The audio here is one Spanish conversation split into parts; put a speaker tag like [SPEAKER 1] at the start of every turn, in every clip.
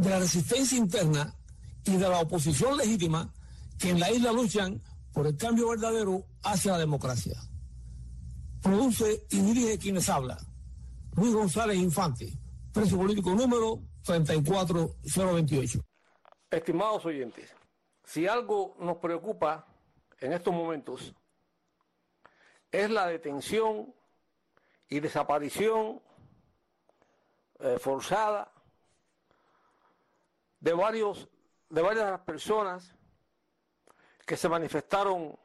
[SPEAKER 1] de la resistencia interna y de la oposición legítima que en la isla luchan por el cambio verdadero hacia la democracia. Produce y dirige quienes habla. Luis González Infante, preso político número 34028.
[SPEAKER 2] Estimados oyentes, si algo nos preocupa en estos momentos es la detención y desaparición eh, forzada de varios de varias personas que se manifestaron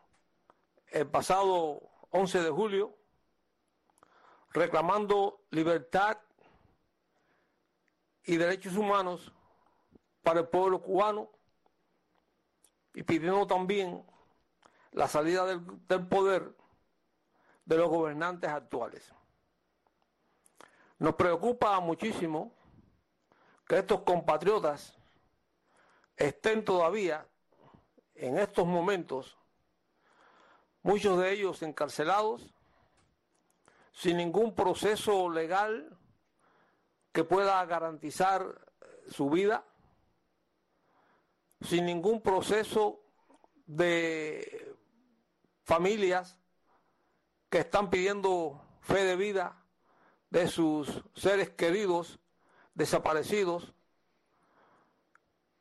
[SPEAKER 2] el pasado 11 de julio reclamando libertad y derechos humanos para el pueblo cubano y pidiendo también la salida del, del poder de los gobernantes actuales. Nos preocupa muchísimo que estos compatriotas estén todavía en estos momentos, muchos de ellos encarcelados, sin ningún proceso legal que pueda garantizar su vida, sin ningún proceso de familias que están pidiendo fe de vida de sus seres queridos desaparecidos,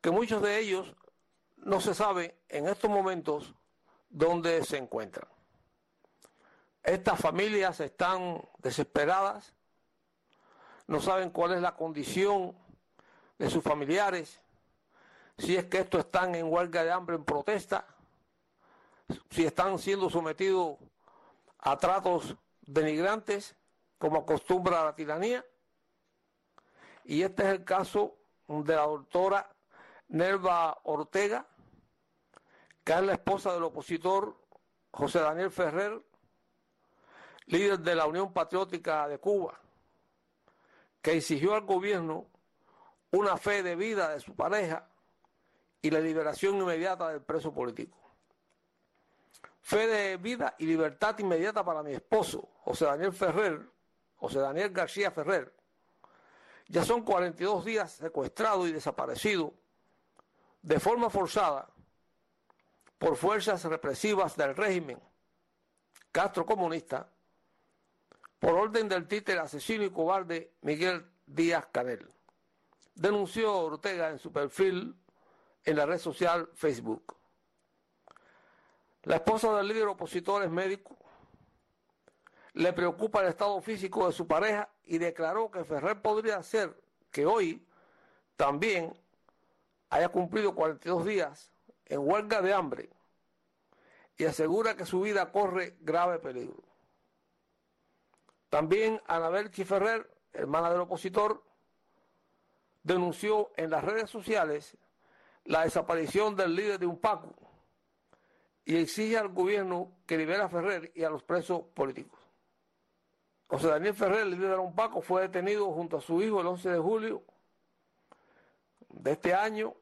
[SPEAKER 2] que muchos de ellos no se sabe en estos momentos dónde se encuentran. Estas familias están desesperadas, no saben cuál es la condición de sus familiares, si es que estos están en huelga de hambre en protesta, si están siendo sometidos a tratos denigrantes, como acostumbra la tiranía. Y este es el caso de la doctora Nerva Ortega, que es la esposa del opositor José Daniel Ferrer, líder de la Unión Patriótica de Cuba, que exigió al gobierno una fe de vida de su pareja y la liberación inmediata del preso político. Fe de vida y libertad inmediata para mi esposo, José Daniel Ferrer, José Daniel García Ferrer. Ya son 42 días secuestrado y desaparecido de forma forzada por fuerzas represivas del régimen Castro comunista por orden del títere asesino y cobarde Miguel Díaz Canel. Denunció Ortega en su perfil en la red social Facebook. La esposa del líder opositor es médico. Le preocupa el estado físico de su pareja y declaró que Ferrer podría ser que hoy también haya cumplido 42 días en huelga de hambre y asegura que su vida corre grave peligro. También Anabel Ferrer, hermana del opositor, denunció en las redes sociales la desaparición del líder de UNPACU y exige al gobierno que libere a Ferrer y a los presos políticos. José Daniel Ferrer, líder de UNPACU, fue detenido junto a su hijo el 11 de julio de este año,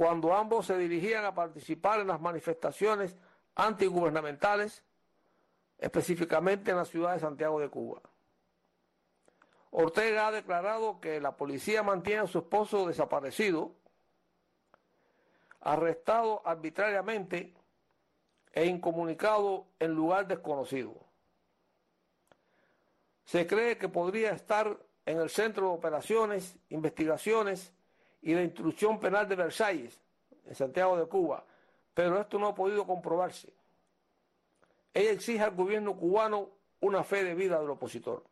[SPEAKER 2] cuando ambos se dirigían a participar en las manifestaciones antigubernamentales, específicamente en la ciudad de Santiago de Cuba. Ortega ha declarado que la policía mantiene a su esposo desaparecido arrestado arbitrariamente e incomunicado en lugar desconocido. Se cree que podría estar en el Centro de Operaciones, Investigaciones y de Instrucción Penal de Versalles, en Santiago de Cuba, pero esto no ha podido comprobarse. Ella exige al gobierno cubano una fe de vida del opositor.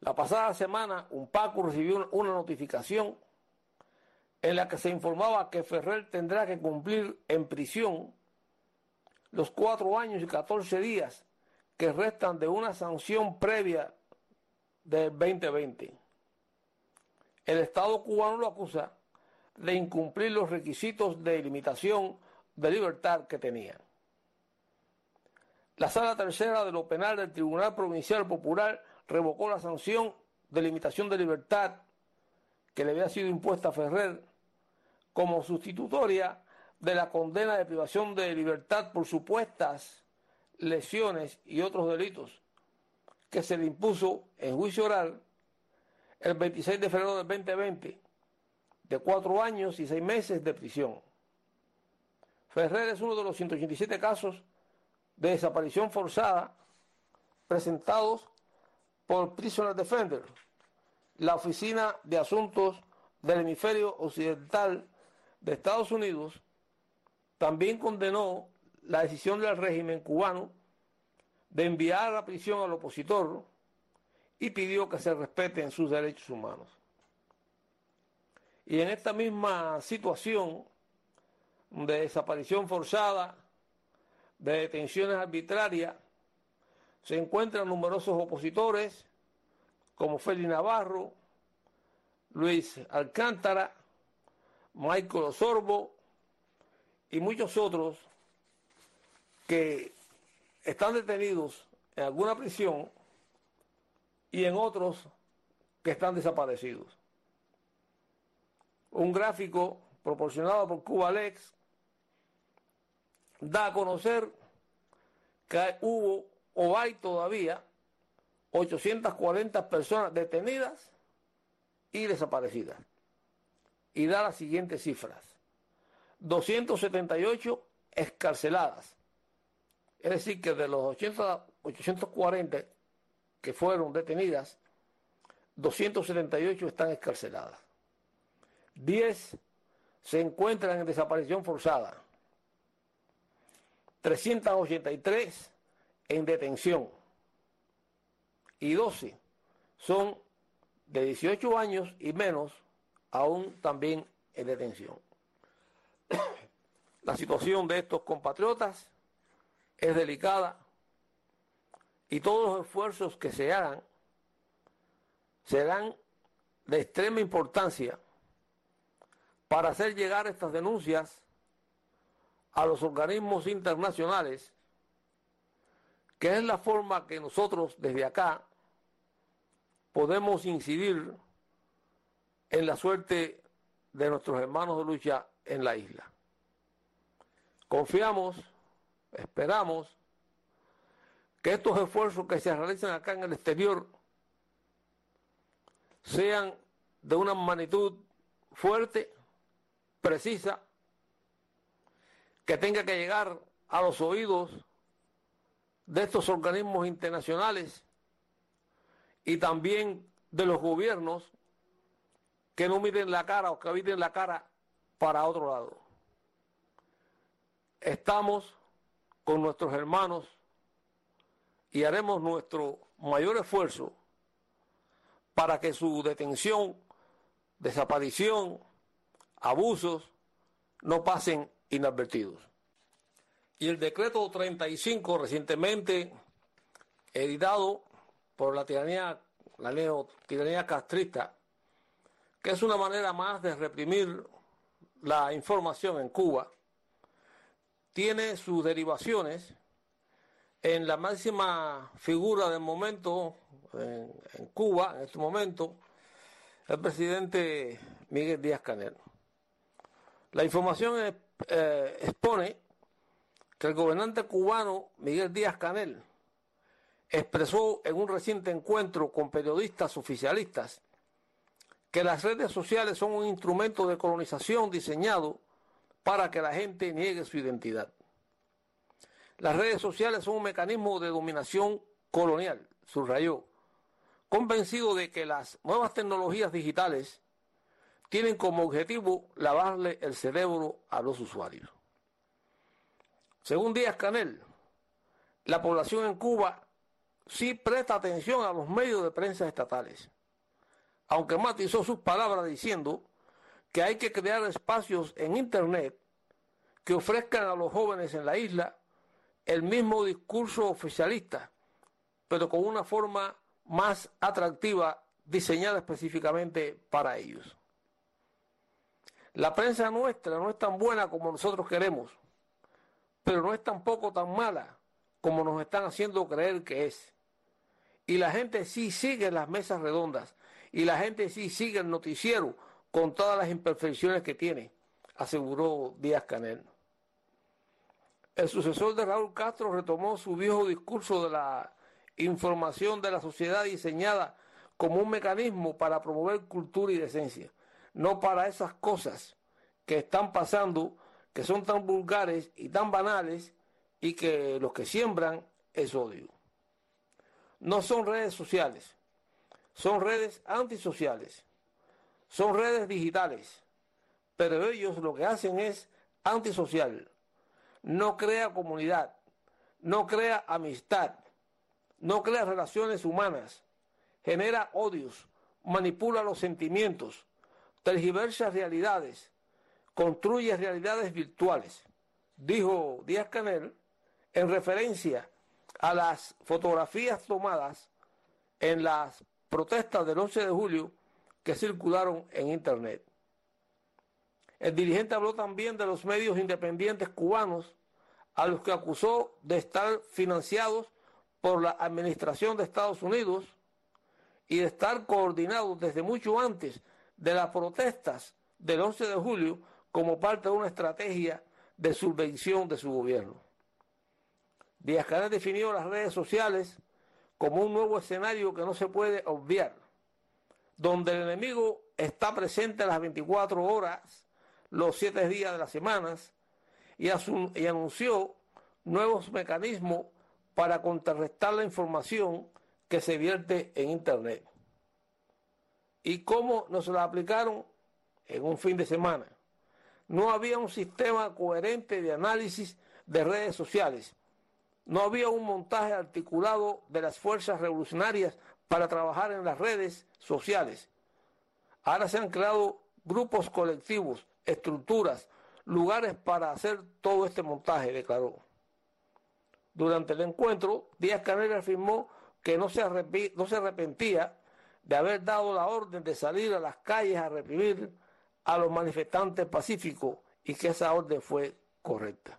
[SPEAKER 2] La pasada semana, un Paco recibió una notificación en la que se informaba que Ferrer tendrá que cumplir en prisión los cuatro años y catorce días que restan de una sanción previa del 2020. El Estado cubano lo acusa de incumplir los requisitos de limitación de libertad que tenía. La Sala Tercera de lo Penal del Tribunal Provincial Popular revocó la sanción de limitación de libertad que le había sido impuesta a Ferrer como sustitutoria de la condena de privación de libertad por supuestas lesiones y otros delitos que se le impuso en juicio oral el 26 de febrero del 2020 de cuatro años y seis meses de prisión. Ferrer es uno de los 187 casos de desaparición forzada presentados por Prisoner Defender, la Oficina de Asuntos del Hemisferio Occidental de Estados Unidos, también condenó la decisión del régimen cubano de enviar a la prisión al opositor y pidió que se respeten sus derechos humanos. Y en esta misma situación de desaparición forzada, de detenciones arbitrarias, se encuentran numerosos opositores como Félix Navarro, Luis Alcántara, Michael Osorbo y muchos otros que están detenidos en alguna prisión y en otros que están desaparecidos. Un gráfico proporcionado por Cubalex da a conocer que hubo o hay todavía 840 personas detenidas y desaparecidas. Y da las siguientes cifras. 278 escarceladas. Es decir, que de los 840 que fueron detenidas, 278 están escarceladas. 10 se encuentran en desaparición forzada. 383 en detención. Y 12 son de 18 años y menos, aún también en detención. La situación de estos compatriotas es delicada y todos los esfuerzos que se hagan serán de extrema importancia para hacer llegar estas denuncias a los organismos internacionales, que es la forma que nosotros desde acá podemos incidir en la suerte de nuestros hermanos de lucha en la isla. Confiamos, esperamos que estos esfuerzos que se realizan acá en el exterior sean de una magnitud fuerte, precisa, que tenga que llegar a los oídos de estos organismos internacionales y también de los gobiernos que no miren la cara o que miren la cara para otro lado. Estamos con nuestros hermanos y haremos nuestro mayor esfuerzo para que su detención, desaparición, abusos no pasen inadvertidos. Y el decreto 35 recientemente editado por la tiranía, la tiranía castrista, que es una manera más de reprimir la información en Cuba, tiene sus derivaciones en la máxima figura del momento en, Cuba, en este momento, el presidente Miguel Díaz Canel. La información eh, expone que el gobernante cubano Miguel Díaz Canel expresó en un reciente encuentro con periodistas oficialistas que las redes sociales son un instrumento de colonización diseñado para que la gente niegue su identidad. Las redes sociales son un mecanismo de dominación colonial, subrayó, convencido de que las nuevas tecnologías digitales tienen como objetivo lavarle el cerebro a los usuarios. Según Díaz Canel, la población en Cuba sí presta atención a los medios de prensa estatales, aunque matizó sus palabras diciendo que hay que crear espacios en Internet que ofrezcan a los jóvenes en la isla el mismo discurso oficialista, pero con una forma más atractiva diseñada específicamente para ellos. La prensa nuestra no es tan buena como nosotros queremos, pero no es tampoco tan mala como nos están haciendo creer que es. Y la gente sí sigue las mesas redondas y la gente sí sigue el noticiero con todas las imperfecciones que tiene, aseguró Díaz Canel. El sucesor de Raúl Castro retomó su viejo discurso de la información de la sociedad diseñada como un mecanismo para promover cultura y decencia, no para esas cosas que están pasando, que son tan vulgares y tan banales y que los que siembran es odio. No son redes sociales, son redes antisociales, son redes digitales, pero ellos lo que hacen es antisocial, no crea comunidad, no crea amistad, no crea relaciones humanas, genera odios, manipula los sentimientos, tergiversa realidades, construye realidades virtuales, dijo Díaz Canel en referencia a las fotografías tomadas en las protestas del 11 de julio que circularon en Internet. El dirigente habló también de los medios independientes cubanos a los que acusó de estar financiados por la Administración de Estados Unidos y de estar coordinados desde mucho antes de las protestas del 11 de julio como parte de una estrategia de subvención de su gobierno. Díaz Canel definió las redes sociales como un nuevo escenario que no se puede obviar, donde el enemigo está presente las 24 horas, los 7 días de las semanas, y, y anunció nuevos mecanismos para contrarrestar la información que se vierte en Internet. ¿Y cómo nos la aplicaron? En un fin de semana. No había un sistema coherente de análisis de redes sociales no había un montaje articulado de las fuerzas revolucionarias para trabajar en las redes sociales. Ahora se han creado grupos colectivos, estructuras, lugares para hacer todo este montaje, declaró. Durante el encuentro, Díaz Canel afirmó que no se, no se arrepentía de haber dado la orden de salir a las calles a reprimir a los manifestantes pacíficos y que esa orden fue correcta.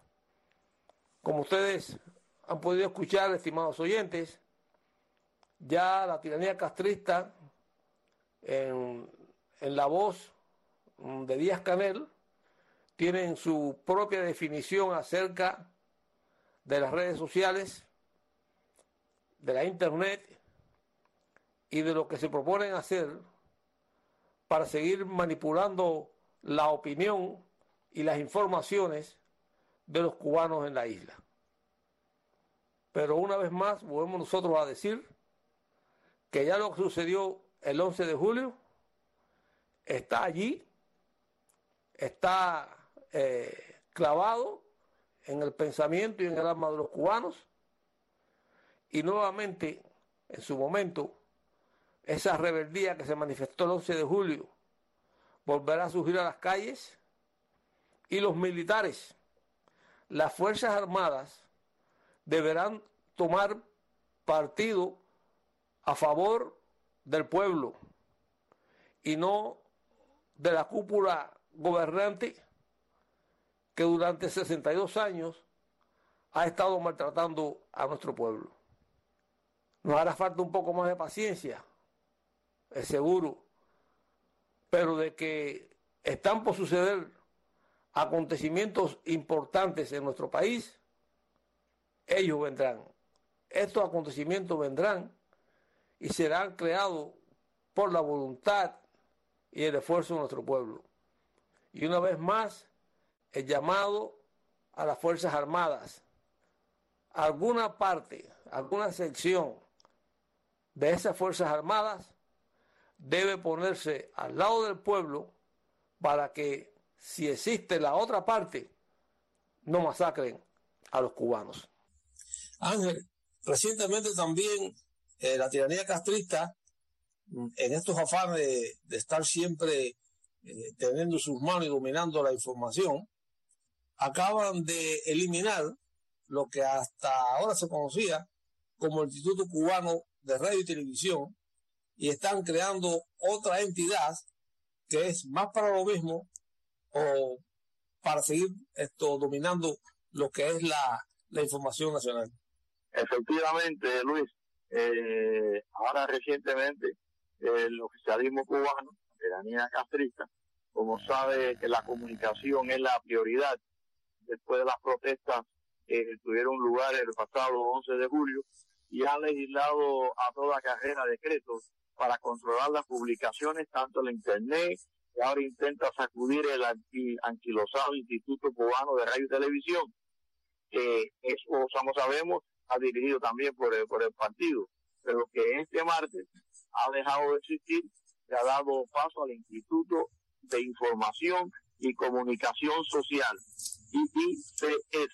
[SPEAKER 2] Como ustedes han podido escuchar, estimados oyentes, ya la tiranía castrista en, la voz de Díaz Canel tienen su propia definición acerca de las redes sociales, de la internet y de lo que se proponen hacer para seguir manipulando la opinión y las informaciones de los cubanos en la isla. Pero una vez más, volvemos nosotros a decir que ya lo que sucedió el 11 de julio está allí, está eh, clavado en el pensamiento y en el alma de los cubanos. Y nuevamente, en su momento, esa rebeldía que se manifestó el 11 de julio volverá a surgir a las calles y los militares, las Fuerzas Armadas, deberán tomar partido a favor del pueblo y no de la cúpula gobernante que durante 62 años ha estado maltratando a nuestro pueblo. Nos hará falta un poco más de paciencia, es seguro, pero de que están por suceder acontecimientos importantes en nuestro país, ellos vendrán. Estos acontecimientos vendrán y serán creados por la voluntad y el esfuerzo de nuestro pueblo. Y una vez más, el llamado a las Fuerzas Armadas, alguna parte, alguna sección de esas Fuerzas Armadas debe ponerse al lado del pueblo para que si existe la otra parte, no masacren a los cubanos.
[SPEAKER 1] Ángel, recientemente también eh, la tiranía castrista, en estos afanes de, estar siempre eh, teniendo sus manos y dominando la información, acaban de eliminar lo que hasta ahora se conocía como el Instituto Cubano de Radio y Televisión, y están creando otra entidad que es más para lo mismo o para seguir esto dominando lo que es la, la información nacional.
[SPEAKER 3] Efectivamente, Luis, eh, ahora recientemente el oficialismo cubano, la tiranía castrista, como sabe que la comunicación es la prioridad. Después de las protestas que tuvieron lugar el pasado 11 de julio y ha legislado a toda carrera decretos para controlar las publicaciones tanto en la internet y ahora intenta sacudir el anquilosado Instituto Cubano de Radio y Televisión que eso como sabemos ha dirigido también por el, por el partido. Pero que este martes ha dejado de existir y ha dado paso al Instituto de Información y Comunicación Social, IICS.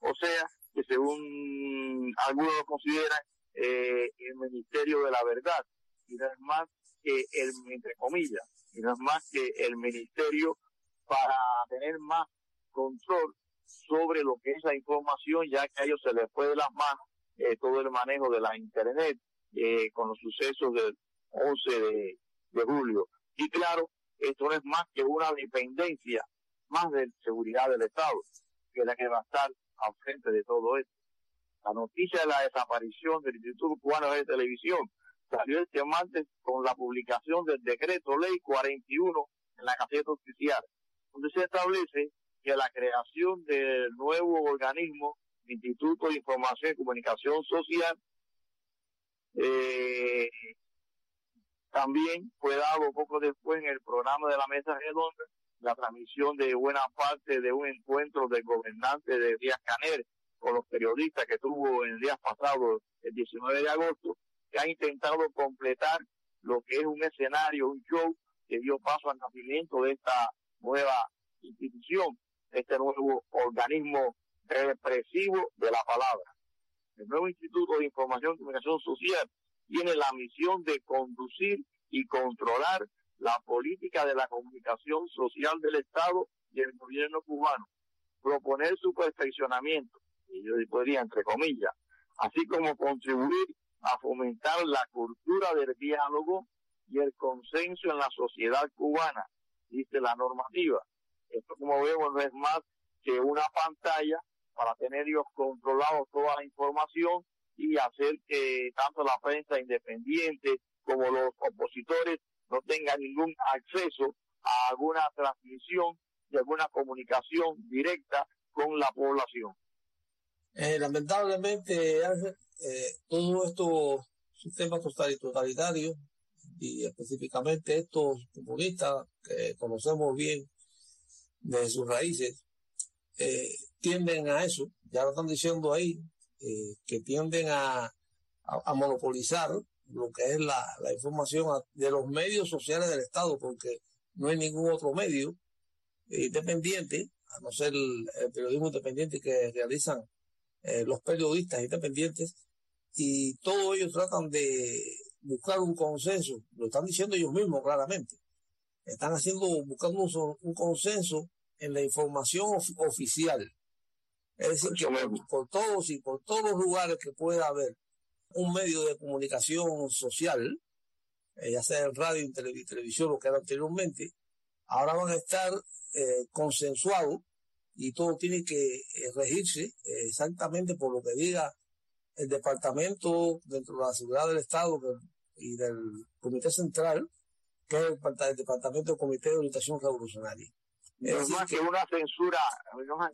[SPEAKER 3] O sea, que según algunos lo consideran eh, el Ministerio de la Verdad, y no es más que el, entre comillas, y no es más que el Ministerio para tener más control sobre lo que es la información, ya que a ellos se les fue de las manos eh, todo el manejo de la Internet eh, con los sucesos del 11 de, de julio. Y claro, esto no es más que una dependencia más de seguridad del Estado, que es la que va a estar al frente de todo esto. La noticia de la desaparición del Instituto Cubano de Televisión salió este martes con la publicación del decreto ley 41 en la caseta oficial, donde se establece que la creación del nuevo organismo, Instituto de Información y Comunicación Social, eh, también fue dado poco después en el programa de la Mesa Redonda la transmisión de buena parte de un encuentro del gobernante de Díaz Caner con los periodistas que tuvo en el día pasado, el 19 de agosto, que ha intentado completar lo que es un escenario, un show que dio paso al nacimiento de esta nueva institución, este nuevo organismo represivo de la palabra. El nuevo Instituto de Información y Comunicación Social tiene la misión de conducir y controlar la política de la comunicación social del Estado y el gobierno cubano, proponer su perfeccionamiento, y yo podría entre comillas, así como contribuir a fomentar la cultura del diálogo y el consenso en la sociedad cubana, dice la normativa. Esto, como vemos, no es más que una pantalla para tener ellos controlados toda la información y hacer que tanto la prensa independiente como los opositores no tengan ningún acceso a alguna transmisión y alguna comunicación directa con la población.
[SPEAKER 1] Eh, lamentablemente, eh, todos estos sistemas totalitarios y específicamente estos comunistas que conocemos bien de sus raíces, eh, tienden a eso, ya lo están diciendo ahí, eh, que tienden a, monopolizar lo que es la, información de los medios sociales del Estado, porque no hay ningún otro medio independiente, a no ser el, periodismo independiente que realizan eh, los periodistas independientes, y todos ellos tratan de buscar un consenso, lo están diciendo ellos mismos claramente, están haciendo, buscando un consenso en la información oficial es decir, que por, todos y por todos los lugares que pueda haber un medio de comunicación social, eh, ya sea en radio, televisión, lo que era anteriormente, ahora van a estar eh, consensuados y todo tiene que eh, regirse exactamente por lo que diga el departamento dentro de la seguridad del Estado y del Comité Central, que es el, el Departamento del Comité de Orientación Revolucionaria.
[SPEAKER 3] No es más que una censura,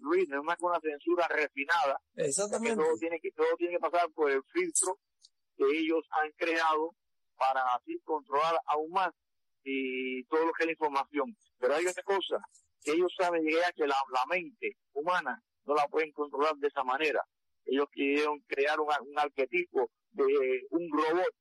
[SPEAKER 3] Luis, no es más que una censura refinada.
[SPEAKER 1] Exactamente.
[SPEAKER 3] todo tiene que, todo tiene que pasar por el filtro que ellos han creado para así controlar aún más y todo lo que es la información. Pero hay otra cosa, que ellos saben ya que la, mente humana no la pueden controlar de esa manera. Ellos quisieron crear un, un arquetipo de un robot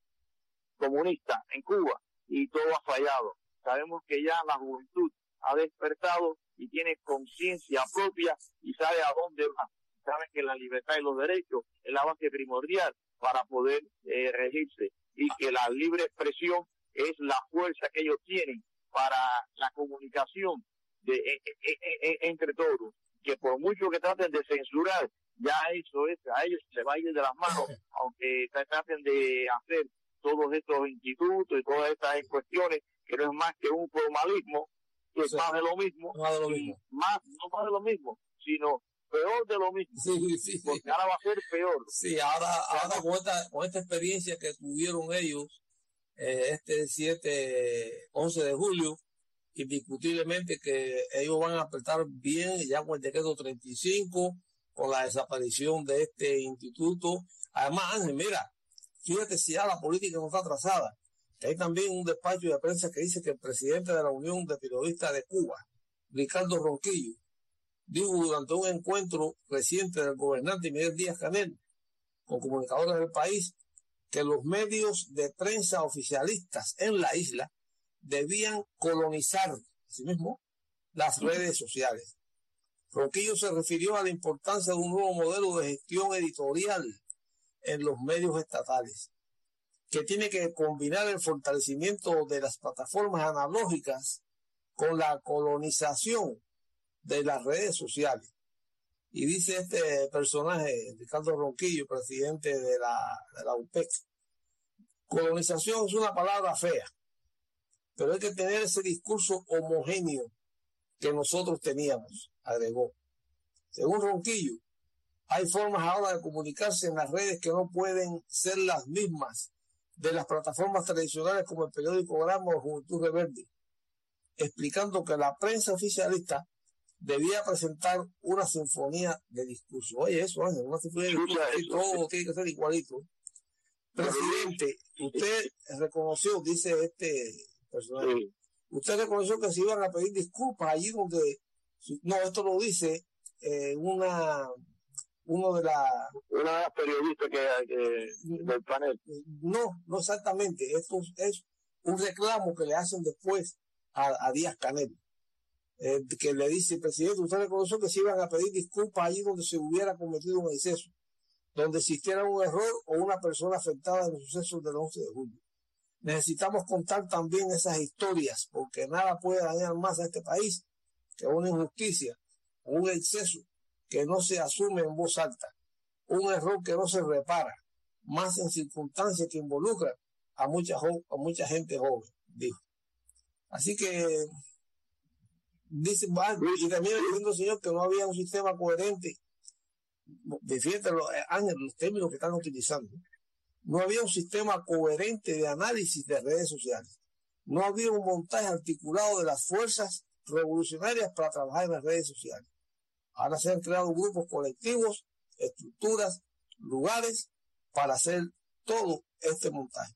[SPEAKER 3] comunista en Cuba y todo ha fallado. Sabemos que ya la juventud ha despertado y tiene conciencia propia y sabe a dónde va. Sabe que la libertad y los derechos es la base primordial para poder eh, regirse y que la libre expresión es la fuerza que ellos tienen para la comunicación de, e, e, e, entre todos. Que por mucho que traten de censurar, ya eso es, a ellos se va a ir de las manos, aunque traten de hacer todos estos institutos y todas estas cuestiones, que no es más que un formalismo, que es más de lo mismo,
[SPEAKER 1] más de lo mismo.
[SPEAKER 3] Más, no más de lo mismo, sino peor de lo mismo.
[SPEAKER 1] Sí, sí,
[SPEAKER 3] Porque ahora va a ser peor.
[SPEAKER 1] Sí, ahora, ahora con, esta, con esta experiencia que tuvieron ellos eh, este 7, 11 de julio, indiscutiblemente que ellos van a apretar bien ya con el decreto 35, con la desaparición de este instituto. Además, Ángel, mira, fíjate si ya la política no está atrasada. Hay también un despacho de prensa que dice que el presidente de la Unión de Periodistas de Cuba, Ricardo Ronquillo, dijo durante un encuentro reciente del gobernante Miguel Díaz Canel con comunicadores del país que los medios de prensa oficialistas en la isla debían colonizar, sí mismo, las redes sociales. Ronquillo se refirió a la importancia de un nuevo modelo de gestión editorial en los medios estatales, que tiene que combinar el fortalecimiento de las plataformas analógicas con la colonización de las redes sociales. Y dice este personaje, Ricardo Ronquillo, presidente de la, de UPEC, colonización es una palabra fea, pero hay que tener ese discurso homogéneo que nosotros teníamos, agregó. Según Ronquillo, hay formas ahora de comunicarse en las redes que no pueden ser las mismas de las plataformas tradicionales como el periódico Gramo o Juventud Rebelde, explicando que la prensa oficialista debía presentar una sinfonía de discurso. Oye, eso, Ángel, una sinfonía de discurso, todo tiene que ser igualito. Presidente, usted reconoció, dice este personaje, usted reconoció que se iban a pedir disculpas allí donde, no, esto lo dice eh, una uno de la
[SPEAKER 3] una de las periodistas que, del panel.
[SPEAKER 1] No no exactamente. Esto es un reclamo que le hacen después a, a Díaz Canel. Eh, que le dice, presidente, usted reconoció que se iban a pedir disculpas allí donde se hubiera cometido un exceso, donde existiera un error o una persona afectada en los sucesos del 11 de julio. Necesitamos contar también esas historias, porque nada puede dañar más a este país que una injusticia o un exceso que no se asume en voz alta, un error que no se repara, más en circunstancias que involucran a mucha, a mucha gente joven, dijo. Así que dice, y también diciendo, señor, que no había un sistema coherente. Defiende los, eh, los términos que están utilizando. No había un sistema coherente de análisis de redes sociales. No había un montaje articulado de las fuerzas revolucionarias para trabajar en las redes sociales. Ahora se han creado grupos colectivos, estructuras, lugares para hacer todo este montaje.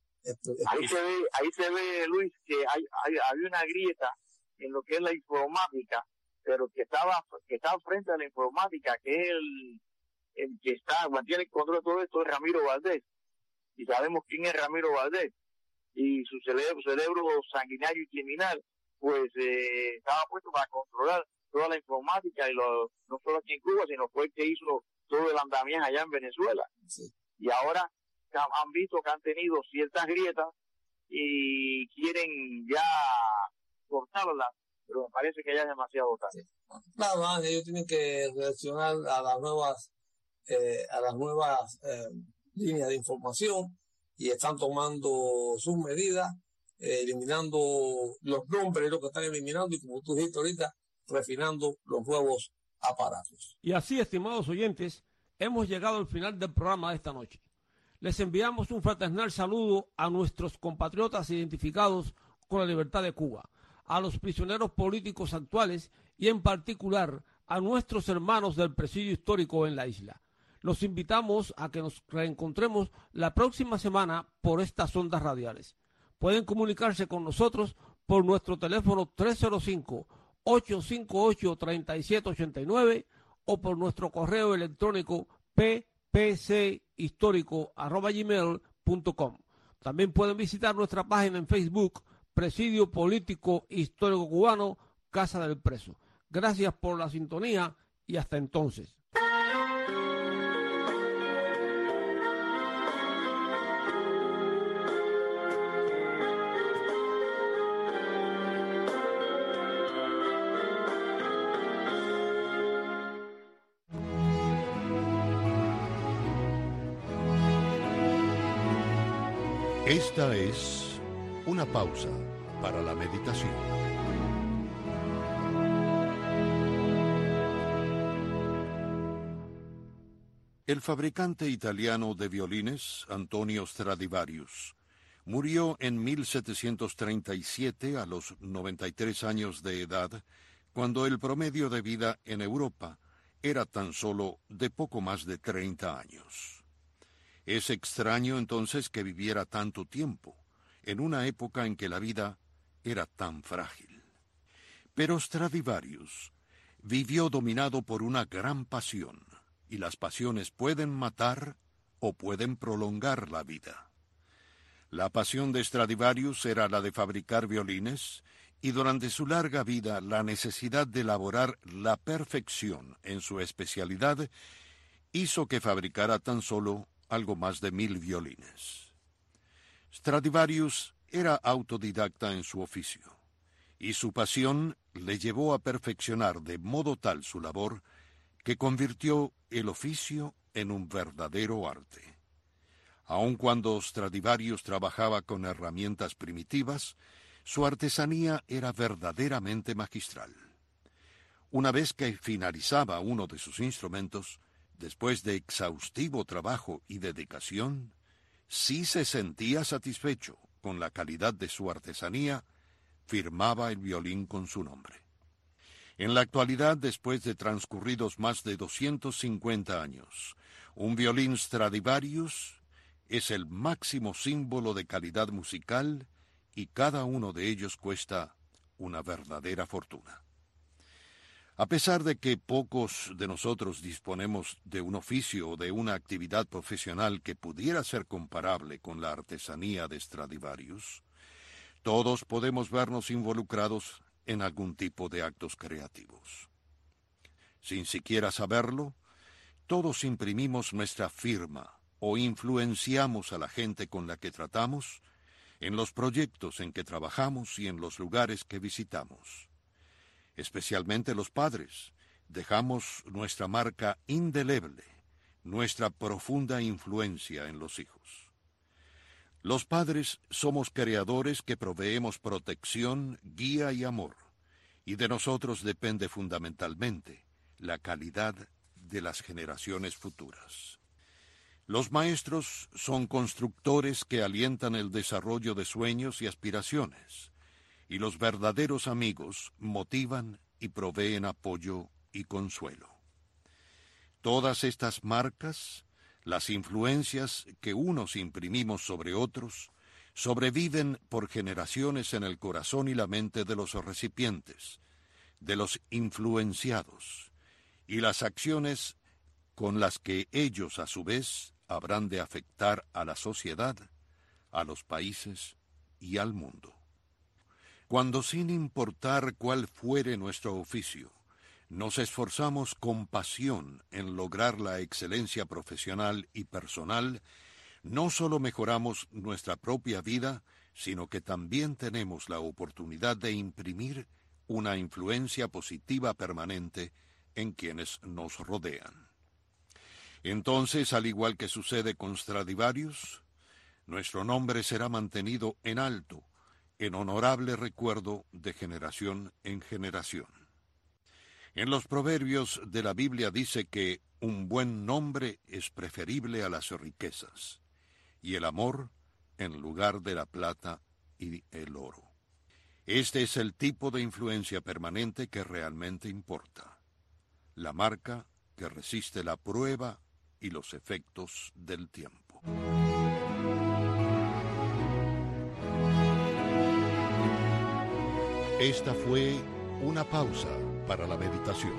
[SPEAKER 3] Ahí se ve, ahí se ve, Luis, que hay, hay, hay una grieta en lo que es la informática, pero que estaba, que estaba frente a la informática, que es el, el que está, mantiene el control de todo esto, es Ramiro Valdés. Y sabemos quién es Ramiro Valdés. Y su cerebro, cerebro sanguinario y criminal, pues eh, estaba puesto para controlar toda la informática, y lo, no solo aquí en Cuba, sino fue el que hizo todo el andamiaje allá en Venezuela. Y ahora han visto que han tenido ciertas grietas y quieren ya cortarla, pero me parece que ya es demasiado tarde.
[SPEAKER 1] Nada más, ellos tienen que reaccionar a las nuevas, eh, a las nuevas eh, líneas de información y están tomando sus medidas, eh, eliminando los nombres, lo que están eliminando y como tú dijiste ahorita, refinando los nuevos aparatos.
[SPEAKER 2] Y así, estimados oyentes, hemos llegado al final del programa de esta noche. Les enviamos un fraternal saludo a nuestros compatriotas identificados con la libertad de Cuba a los prisioneros políticos actuales y en particular a nuestros hermanos del presidio histórico en la isla. Los invitamos a que nos reencontremos la próxima semana por estas ondas radiales. Pueden comunicarse con nosotros por nuestro teléfono 305-858-3789 o por nuestro correo electrónico ppchistórico.com. También pueden visitar nuestra página en Facebook Presidio Político Histórico Cubano, Casa del Preso. Gracias por la sintonía y hasta entonces.
[SPEAKER 4] Esta es una pausa para la meditación. El fabricante italiano de violines, Antonio Stradivarius, murió en 1737 a los 93 años de edad, cuando el promedio de vida en Europa era tan solo de poco más de 30 años. Es extraño entonces que viviera tanto tiempo, en una época en que la vida era tan frágil. Pero Stradivarius vivió dominado por una gran pasión, y las pasiones pueden matar o pueden prolongar la vida. La pasión de Stradivarius era la de fabricar violines, y durante su larga vida la necesidad de elaborar la perfección en su especialidad hizo que fabricara tan solo algo más de mil violines. Stradivarius era autodidacta en su oficio, y su pasión le llevó a perfeccionar de modo tal su labor que convirtió el oficio en un verdadero arte. Aun cuando Stradivarius trabajaba con herramientas primitivas, su artesanía era verdaderamente magistral. Una vez que finalizaba uno de sus instrumentos, después de exhaustivo trabajo y dedicación, si se sentía satisfecho con la calidad de su artesanía, firmaba el violín con su nombre. En la actualidad, después de transcurridos más de 250 años, un violín Stradivarius es el máximo símbolo de calidad musical y cada uno de ellos cuesta una verdadera fortuna. A pesar de que pocos de nosotros disponemos de un oficio o de una actividad profesional que pudiera ser comparable con la artesanía de Stradivarius, todos podemos vernos involucrados en algún tipo de actos creativos. Sin siquiera saberlo, todos imprimimos nuestra firma o influenciamos a la gente con la que tratamos en los proyectos en que trabajamos y en los lugares que visitamos especialmente los padres, dejamos nuestra marca indeleble, nuestra profunda influencia en los hijos. Los padres somos creadores que proveemos protección, guía y amor, y de nosotros depende fundamentalmente la calidad de las generaciones futuras. Los maestros son constructores que alientan el desarrollo de sueños y aspiraciones, y los verdaderos amigos motivan y proveen apoyo y consuelo. Todas estas marcas, las influencias que unos imprimimos sobre otros, sobreviven por generaciones en el corazón y la mente de los recipientes, de los influenciados, y las acciones con las que ellos a su vez habrán de afectar a la sociedad, a los países y al mundo cuando sin importar cuál fuere nuestro oficio, nos esforzamos con pasión en lograr la excelencia profesional y personal, no solo mejoramos nuestra propia vida, sino que también tenemos la oportunidad de imprimir una influencia positiva permanente en quienes nos rodean. Entonces, al igual que sucede con Stradivarius, nuestro nombre será mantenido en alto en honorable recuerdo de generación en generación. En los proverbios de la Biblia dice que un buen nombre es preferible a las riquezas, y el amor en lugar de la plata y el oro. Este es el tipo de influencia permanente que realmente importa, la marca que resiste la prueba y los efectos del tiempo. Esta fue una pausa para la meditación.